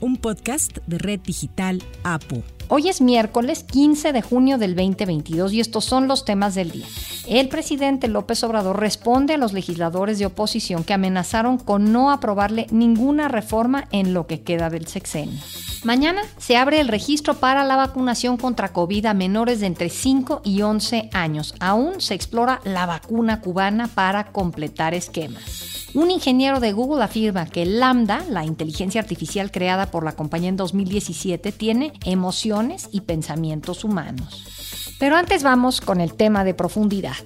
un podcast de Red Digital APU. Hoy es miércoles 15 de junio del 2022 y estos son los temas del día. El presidente López Obrador responde a los legisladores de oposición que amenazaron con no aprobarle ninguna reforma en lo que queda del sexenio. Mañana se abre el registro para la vacunación contra COVID a menores de entre 5 y 11 años. Aún se explora la vacuna cubana para completar esquemas. Un ingeniero de Google afirma que Lambda, la inteligencia artificial creada por la compañía en 2017, tiene emociones y pensamientos humanos. Pero antes vamos con el tema de profundidad.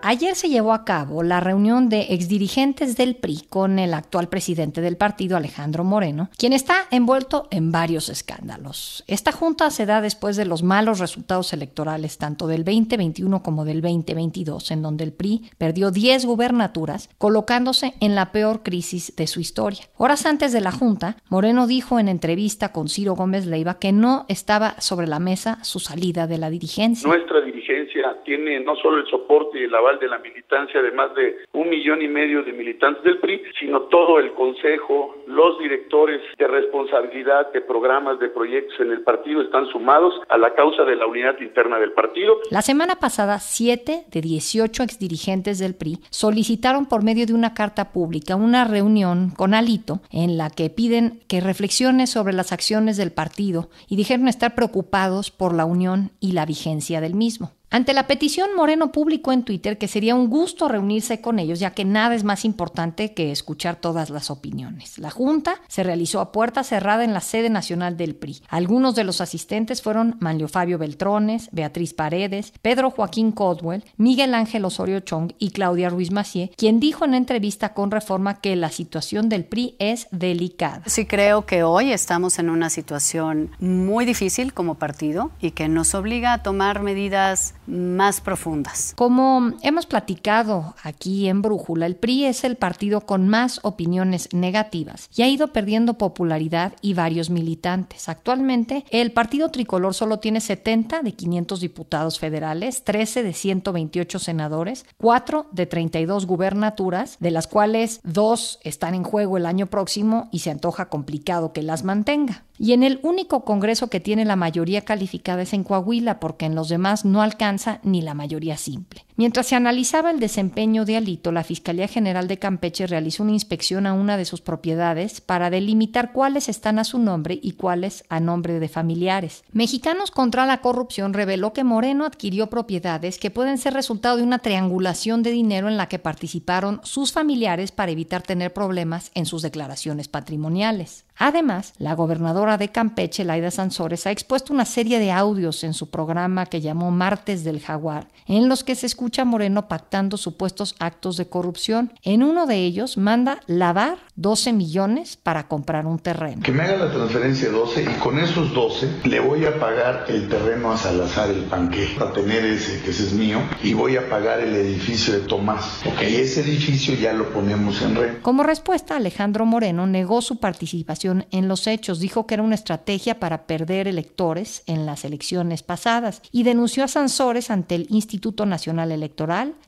Ayer se llevó a cabo la reunión de exdirigentes del PRI con el actual presidente del partido, Alejandro Moreno, quien está envuelto en varios escándalos. Esta junta se da después de los malos resultados electorales tanto del 2021 como del 2022, en donde el PRI perdió 10 gubernaturas, colocándose en la peor crisis de su historia. Horas antes de la junta, Moreno dijo en entrevista con Ciro Gómez Leiva que no estaba sobre la mesa su salida de la dirigencia. Nuestra dirigencia tiene no solo el soporte y el aval de la militancia de más de un millón y medio de militantes del PRI, sino todo el consejo, los directores de responsabilidad de programas, de proyectos en el partido están sumados a la causa de la unidad interna del partido. La semana pasada, siete de 18 exdirigentes del PRI solicitaron por medio de una carta pública una reunión con Alito en la que piden que reflexione sobre las acciones del partido y dijeron estar preocupados por la unión y la vigencia del mismo. Ante la petición, Moreno publicó en Twitter que sería un gusto reunirse con ellos, ya que nada es más importante que escuchar todas las opiniones. La junta se realizó a puerta cerrada en la sede nacional del PRI. Algunos de los asistentes fueron Manlio Fabio Beltrones, Beatriz Paredes, Pedro Joaquín Codwell, Miguel Ángel Osorio Chong y Claudia Ruiz Macié, quien dijo en entrevista con Reforma que la situación del PRI es delicada. Sí creo que hoy estamos en una situación muy difícil como partido y que nos obliga a tomar medidas más profundas. Como hemos platicado aquí en Brújula, el PRI es el partido con más opiniones negativas y ha ido perdiendo popularidad y varios militantes. Actualmente, el partido tricolor solo tiene 70 de 500 diputados federales, 13 de 128 senadores, 4 de 32 gubernaturas, de las cuales dos están en juego el año próximo y se antoja complicado que las mantenga. Y en el único Congreso que tiene la mayoría calificada es en Coahuila, porque en los demás no alcanza ni la mayoría simple. Mientras se analizaba el desempeño de Alito, la Fiscalía General de Campeche realizó una inspección a una de sus propiedades para delimitar cuáles están a su nombre y cuáles a nombre de familiares. Mexicanos contra la Corrupción reveló que Moreno adquirió propiedades que pueden ser resultado de una triangulación de dinero en la que participaron sus familiares para evitar tener problemas en sus declaraciones patrimoniales. Además, la gobernadora de Campeche, Laida Sansores, ha expuesto una serie de audios en su programa que llamó Martes del Jaguar, en los que se escucha a Moreno pactando supuestos actos de corrupción. En uno de ellos manda lavar 12 millones para comprar un terreno. Que me haga la transferencia 12 y con esos 12 le voy a pagar el terreno a Salazar el Panque para tener ese que ese es mío y voy a pagar el edificio de Tomás. Ok, ese edificio ya lo ponemos en red. Como respuesta, Alejandro Moreno negó su participación en los hechos. Dijo que era una estrategia para perder electores en las elecciones pasadas y denunció a Sansores ante el Instituto Nacional Electoral,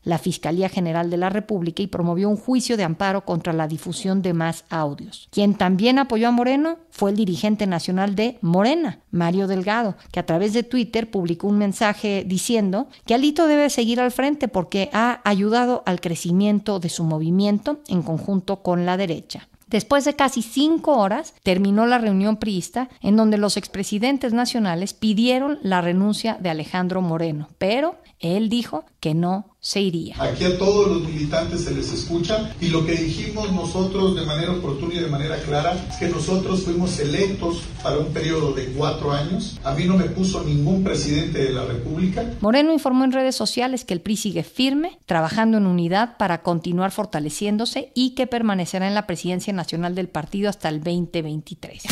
la Fiscalía General de la República y promovió un juicio de amparo contra la difusión de más audios. Quien también apoyó a Moreno fue el dirigente nacional de Morena, Mario Delgado, que a través de Twitter publicó un mensaje diciendo que Alito debe seguir al frente porque ha ayudado al crecimiento de su movimiento en conjunto con la derecha. Después de casi cinco horas, terminó la reunión priista en donde los expresidentes nacionales pidieron la renuncia de Alejandro Moreno, pero él dijo que no se iría. Aquí a todos los militantes se les escucha y lo que dijimos nosotros de manera oportuna y de manera clara es que nosotros fuimos electos para un periodo de cuatro años. A mí no me puso ningún presidente de la República. Moreno informó en redes sociales que el PRI sigue firme, trabajando en unidad para continuar fortaleciéndose y que permanecerá en la presidencia nacional del partido hasta el 2023.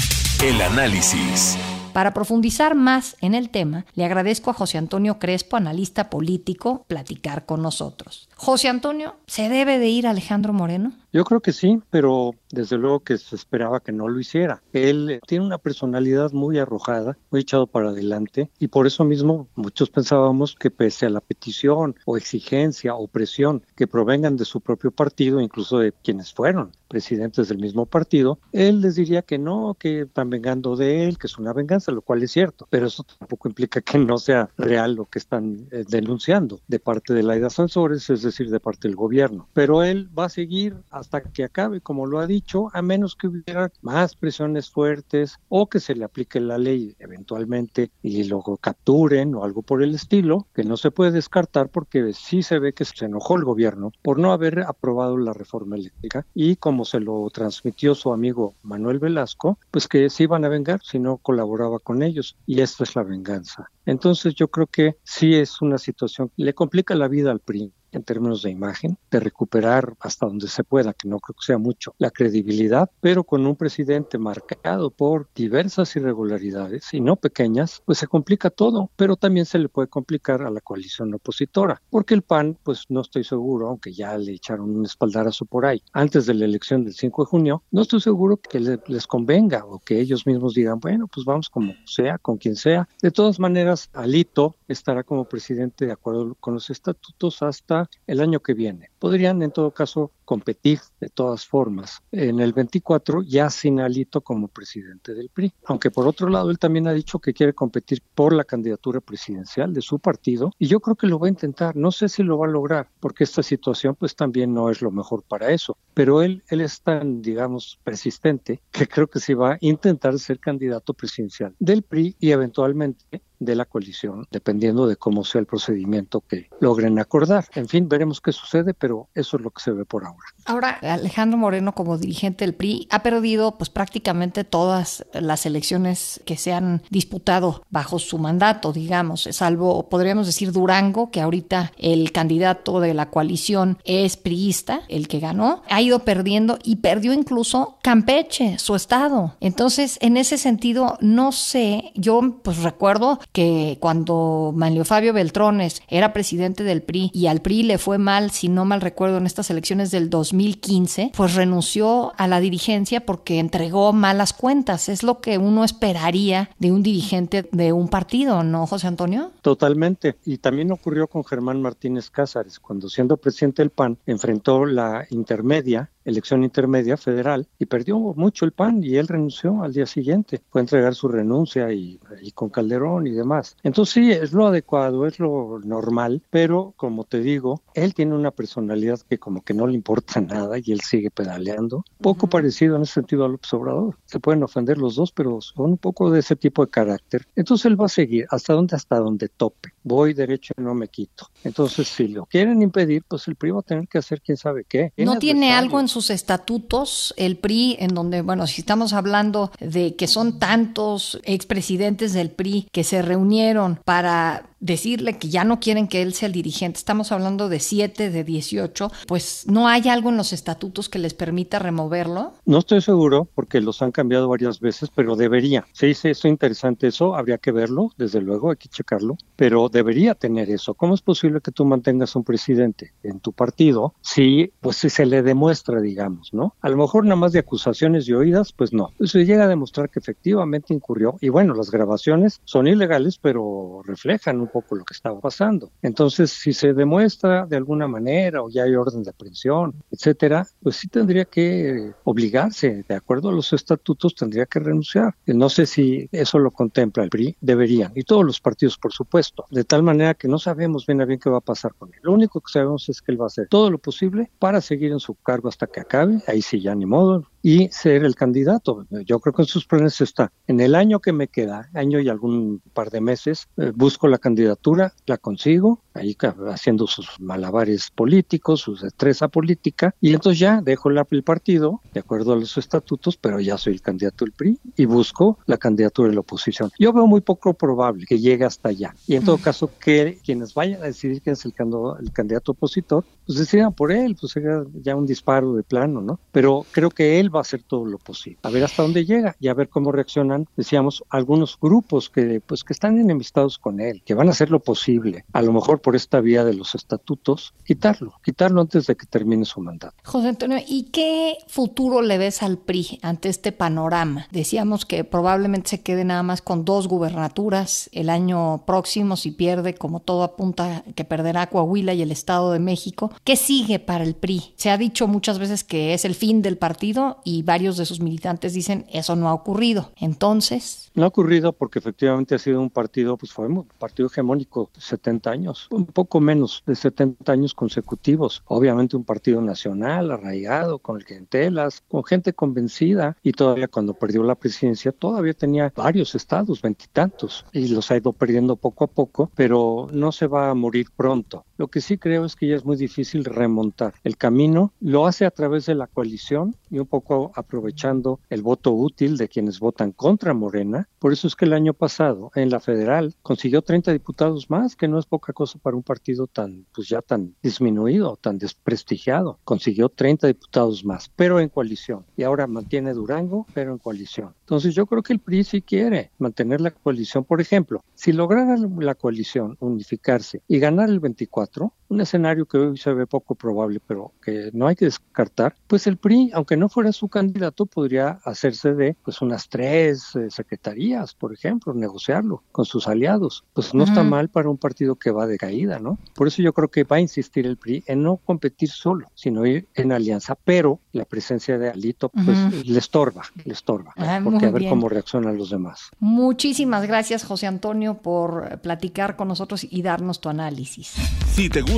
El análisis. Para profundizar más en el tema, le agradezco a José Antonio Crespo, analista político, platicar con nosotros. José Antonio, ¿se debe de ir Alejandro Moreno? Yo creo que sí, pero desde luego que se esperaba que no lo hiciera. Él tiene una personalidad muy arrojada, muy echado para adelante, y por eso mismo muchos pensábamos que pese a la petición o exigencia o presión que provengan de su propio partido, incluso de quienes fueron presidentes del mismo partido, él les diría que no, que están vengando de él, que es una venganza, lo cual es cierto, pero eso tampoco implica que no sea real lo que están eh, denunciando de parte de la Laida Sansores, es decir, de parte del gobierno. Pero él va a seguir hasta que acabe, como lo ha dicho, a menos que hubiera más presiones fuertes o que se le aplique la ley eventualmente y luego capturen o algo por el estilo, que no se puede descartar porque sí se ve que se enojó el gobierno por no haber aprobado la reforma eléctrica y como se lo transmitió su amigo Manuel Velasco, pues que se iban a vengar si no colaboraba con ellos y esto es la venganza. Entonces yo creo que sí es una situación que le complica la vida al PRI en términos de imagen, de recuperar hasta donde se pueda, que no creo que sea mucho, la credibilidad, pero con un presidente marcado por diversas irregularidades y no pequeñas, pues se complica todo, pero también se le puede complicar a la coalición opositora, porque el PAN, pues no estoy seguro, aunque ya le echaron un espaldarazo por ahí, antes de la elección del 5 de junio, no estoy seguro que les convenga o que ellos mismos digan, bueno, pues vamos como sea, con quien sea. De todas maneras, Alito estará como presidente de acuerdo con los estatutos hasta el año que viene. Podrían en todo caso competir de todas formas en el 24 ya sin Alito como presidente del PRI. Aunque por otro lado él también ha dicho que quiere competir por la candidatura presidencial de su partido y yo creo que lo va a intentar. No sé si lo va a lograr porque esta situación pues también no es lo mejor para eso. Pero él, él es tan, digamos, persistente que creo que sí va a intentar ser candidato presidencial del PRI y eventualmente de la coalición, dependiendo de cómo sea el procedimiento que logren acordar. En fin, veremos qué sucede, pero eso es lo que se ve por ahora. Ahora, Alejandro Moreno, como dirigente del PRI, ha perdido pues prácticamente todas las elecciones que se han disputado bajo su mandato, digamos, salvo, podríamos decir, Durango, que ahorita el candidato de la coalición es priista, el que ganó, ha ido perdiendo y perdió incluso Campeche, su estado. Entonces, en ese sentido, no sé, yo pues recuerdo que cuando Manlio Fabio Beltrones era presidente del PRI y al PRI le fue mal, si no mal recuerdo, en estas elecciones del 2015, pues renunció a la dirigencia porque entregó malas cuentas. Es lo que uno esperaría de un dirigente de un partido, ¿no, José Antonio? Totalmente. Y también ocurrió con Germán Martínez Cázares, cuando siendo presidente del PAN enfrentó la intermedia elección intermedia federal y perdió mucho el PAN y él renunció al día siguiente. Fue a entregar su renuncia y, con Calderón y demás. Entonces sí, es lo adecuado, es lo normal, pero como te digo, él tiene una personalidad que como que no le importa nada y él sigue pedaleando. Poco parecido en ese sentido a López Obrador. Se pueden ofender los dos, pero son un poco de ese tipo de carácter. Entonces él va a seguir hasta donde, hasta donde tope. Voy derecho y no me quito. Entonces si lo quieren impedir, pues el PRI va a tener que hacer quién sabe qué. ¿No tiene algo en su estatutos, el PRI, en donde, bueno, si estamos hablando de que son tantos expresidentes del PRI que se reunieron para decirle que ya no quieren que él sea el dirigente, estamos hablando de 7, de 18, pues no hay algo en los estatutos que les permita removerlo. No estoy seguro porque los han cambiado varias veces, pero debería. Se dice eso interesante, eso habría que verlo, desde luego hay que checarlo, pero debería tener eso. ¿Cómo es posible que tú mantengas un presidente en tu partido si pues si se le demuestra, digamos, ¿no? A lo mejor nada más de acusaciones y oídas, pues no. Se llega a demostrar que efectivamente incurrió y bueno, las grabaciones son ilegales, pero reflejan un poco lo que estaba pasando. Entonces, si se demuestra de alguna manera o ya hay orden de aprehensión, etcétera, pues sí tendría que obligarse, de acuerdo a los estatutos, tendría que renunciar. No sé si eso lo contempla el PRI, deberían, y todos los partidos, por supuesto, de tal manera que no sabemos bien a bien qué va a pasar con él. Lo único que sabemos es que él va a hacer todo lo posible para seguir en su cargo hasta que acabe, ahí sí ya ni modo, y ser el candidato. Yo creo que en sus planes está. En el año que me queda, año y algún par de meses, eh, busco la candidatura, la consigo, ahí haciendo sus malabares políticos, su destreza política, y entonces ya dejo el partido, de acuerdo a los estatutos, pero ya soy el candidato del PRI y busco la candidatura de la oposición. Yo veo muy poco probable que llegue hasta allá. Y en todo caso, que quienes vayan a decidir quién es el, el candidato opositor, pues decidan por él, pues sería ya un disparo de plano, ¿no? Pero creo que él va a hacer todo lo posible. A ver hasta dónde llega y a ver cómo reaccionan, decíamos, algunos grupos que, pues, que están enemistados con él, que van a hacer lo posible. A lo mejor por esta vía de los estatutos, quitarlo, quitarlo antes de que termine su mandato. José Antonio, ¿y qué futuro le ves al PRI ante este panorama? Decíamos que probablemente se quede nada más con dos gubernaturas el año próximo si pierde, como todo apunta, que perderá Coahuila y el Estado de México. ¿Qué sigue para el PRI? Se ha dicho muchas veces que es el fin del partido y varios de sus militantes dicen eso no ha ocurrido. Entonces... No ha ocurrido porque efectivamente ha sido un partido, pues fue un partido hegemónico 70 años, un poco menos de 70 años consecutivos. Obviamente un partido nacional, arraigado, con clientelas, con gente convencida y todavía cuando perdió la presidencia todavía tenía varios estados, veintitantos, y los ha ido perdiendo poco a poco, pero no se va a morir pronto. Lo que sí creo es que ya es muy difícil remontar. El camino lo hace a través de la coalición y un poco aprovechando el voto útil de quienes votan contra Morena. Por eso es que el año pasado en la federal consiguió 30 diputados más, que no es poca cosa para un partido tan, pues ya tan disminuido, tan desprestigiado. Consiguió 30 diputados más, pero en coalición. Y ahora mantiene Durango, pero en coalición. Entonces yo creo que el PRI sí quiere mantener la coalición. Por ejemplo, si lograra la coalición unificarse y ganar el 24, un escenario que hoy se ve poco probable, pero que no hay que descartar, pues el PRI, aunque no fuera su candidato, podría hacerse de pues unas tres eh, secretarías, por ejemplo, negociarlo con sus aliados. Pues no está mal para un partido que va de caída, ¿no? Por eso yo creo que va a insistir el PRI en no competir solo, sino ir en alianza, pero la presencia de Alito pues le estorba, le estorba, ah, porque a ver cómo reaccionan los demás. Muchísimas gracias, José Antonio, por platicar con nosotros y darnos tu análisis. Si te gusta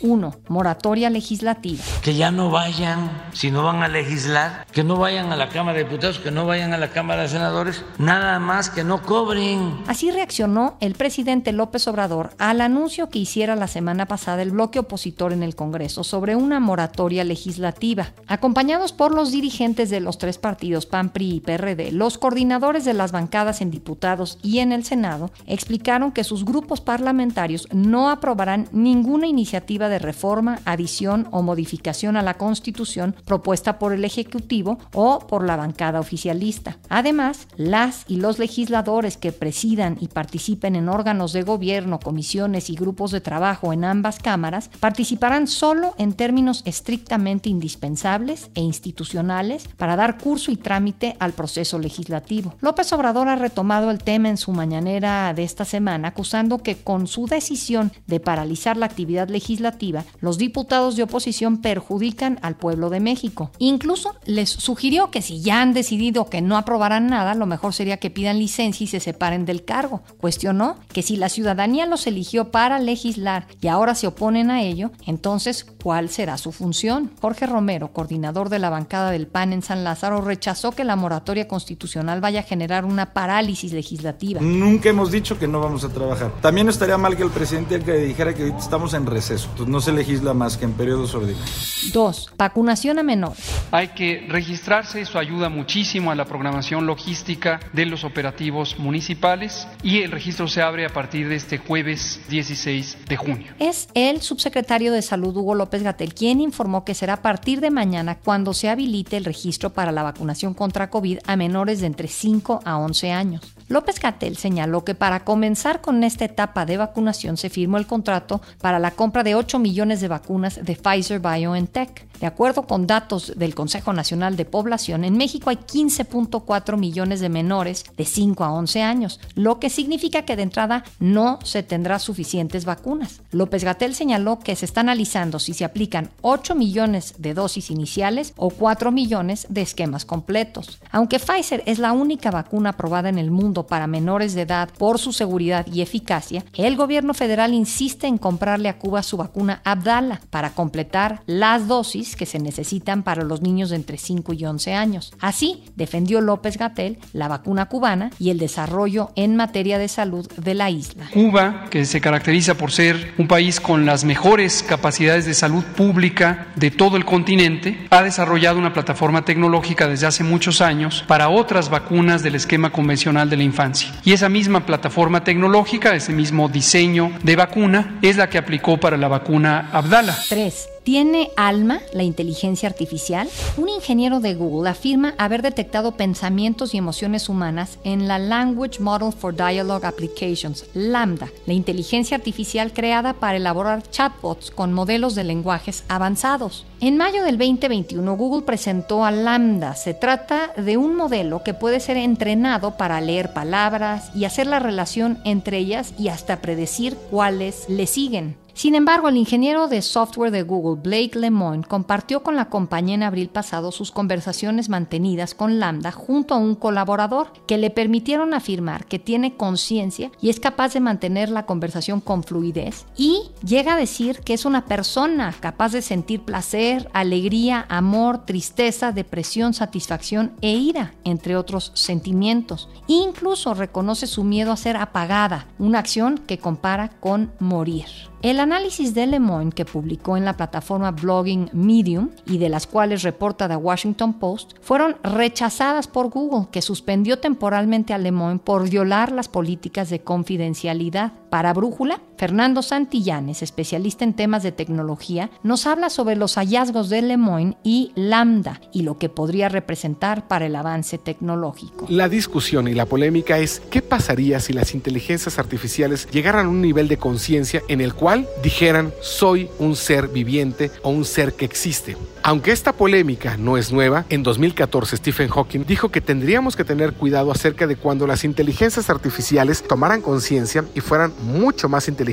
1. Moratoria legislativa. Que ya no vayan, si no van a legislar, que no vayan a la Cámara de Diputados, que no vayan a la Cámara de Senadores, nada más que no cobren. Así reaccionó el presidente López Obrador al anuncio que hiciera la semana pasada el bloque opositor en el Congreso sobre una moratoria legislativa. Acompañados por los dirigentes de los tres partidos, PAN, PRI y PRD, los coordinadores de las bancadas en diputados y en el Senado explicaron que sus grupos parlamentarios no aprobarán ninguna iniciativa de reforma, adición o modificación a la Constitución propuesta por el Ejecutivo o por la bancada oficialista. Además, las y los legisladores que presidan y participen en órganos de gobierno, comisiones y grupos de trabajo en ambas cámaras participarán solo en términos estrictamente indispensables e institucionales para dar curso y trámite al proceso legislativo. López Obrador ha retomado el tema en su mañanera de esta semana acusando que con su decisión de paralizar la actividad legislativa los diputados de oposición perjudican al pueblo de México. Incluso les sugirió que si ya han decidido que no aprobarán nada, lo mejor sería que pidan licencia y se separen del cargo. Cuestionó que si la ciudadanía los eligió para legislar y ahora se oponen a ello, entonces, ¿cuál será su función? Jorge Romero, coordinador de la bancada del PAN en San Lázaro, rechazó que la moratoria constitucional vaya a generar una parálisis legislativa. Nunca hemos dicho que no vamos a trabajar. También estaría mal que el presidente dijera que estamos en receso no se legisla más que en periodos ordinarios. 2. Vacunación a menores. Hay que registrarse, eso ayuda muchísimo a la programación logística de los operativos municipales y el registro se abre a partir de este jueves 16 de junio. Es el subsecretario de Salud Hugo López Gatel quien informó que será a partir de mañana cuando se habilite el registro para la vacunación contra COVID a menores de entre 5 a 11 años. López Gatel señaló que para comenzar con esta etapa de vacunación se firmó el contrato para la compra de 8 millones de vacunas de Pfizer BioNTech. De acuerdo con datos del Consejo Nacional de Población, en México hay 15.4 millones de menores de 5 a 11 años, lo que significa que de entrada no se tendrá suficientes vacunas. López Gatel señaló que se está analizando si se aplican 8 millones de dosis iniciales o 4 millones de esquemas completos. Aunque Pfizer es la única vacuna aprobada en el mundo mundo para menores de edad por su seguridad y eficacia, el gobierno federal insiste en comprarle a Cuba su vacuna Abdala para completar las dosis que se necesitan para los niños de entre 5 y 11 años. Así, defendió López Gatel la vacuna cubana y el desarrollo en materia de salud de la isla. Cuba, que se caracteriza por ser un país con las mejores capacidades de salud pública de todo el continente, ha desarrollado una plataforma tecnológica desde hace muchos años para otras vacunas del esquema convencional de la infancia. Y esa misma plataforma tecnológica, ese mismo diseño de vacuna, es la que aplicó para la vacuna Abdala. 3. ¿Tiene alma la inteligencia artificial? Un ingeniero de Google afirma haber detectado pensamientos y emociones humanas en la Language Model for Dialogue Applications, LAMDA, la inteligencia artificial creada para elaborar chatbots con modelos de lenguajes avanzados. En mayo del 2021, Google presentó a Lambda. Se trata de un modelo que puede ser entrenado para leer palabras y hacer la relación entre ellas y hasta predecir cuáles le siguen. Sin embargo, el ingeniero de software de Google, Blake Lemoine, compartió con la compañía en abril pasado sus conversaciones mantenidas con Lambda junto a un colaborador que le permitieron afirmar que tiene conciencia y es capaz de mantener la conversación con fluidez y llega a decir que es una persona capaz de sentir placer, alegría, amor, tristeza, depresión, satisfacción e ira, entre otros sentimientos. Incluso reconoce su miedo a ser apagada, una acción que compara con morir. El análisis de Lemoyne que publicó en la plataforma blogging Medium y de las cuales reporta The Washington Post fueron rechazadas por Google, que suspendió temporalmente a Lemoyne por violar las políticas de confidencialidad. Para Brújula, Fernando Santillanes, especialista en temas de tecnología, nos habla sobre los hallazgos de Lemoyne y Lambda y lo que podría representar para el avance tecnológico. La discusión y la polémica es qué pasaría si las inteligencias artificiales llegaran a un nivel de conciencia en el cual dijeran soy un ser viviente o un ser que existe. Aunque esta polémica no es nueva, en 2014 Stephen Hawking dijo que tendríamos que tener cuidado acerca de cuando las inteligencias artificiales tomaran conciencia y fueran mucho más inteligentes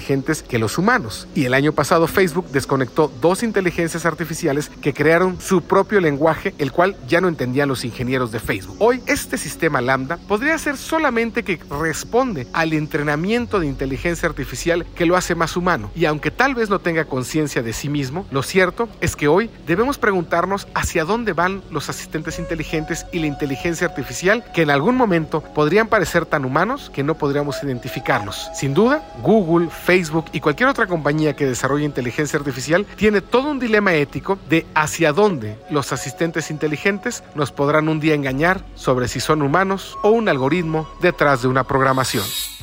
que los humanos. Y el año pasado Facebook desconectó dos inteligencias artificiales que crearon su propio lenguaje, el cual ya no entendían los ingenieros de Facebook. Hoy este sistema lambda podría ser solamente que responde al entrenamiento de inteligencia artificial que lo hace más humano. Y aunque tal vez no tenga conciencia de sí mismo, lo cierto es que hoy debemos preguntarnos hacia dónde van los asistentes inteligentes y la inteligencia artificial que en algún momento podrían parecer tan humanos que no podríamos identificarlos. Sin duda, Google, Facebook y cualquier otra compañía que desarrolle inteligencia artificial tiene todo un dilema ético de hacia dónde los asistentes inteligentes nos podrán un día engañar sobre si son humanos o un algoritmo detrás de una programación.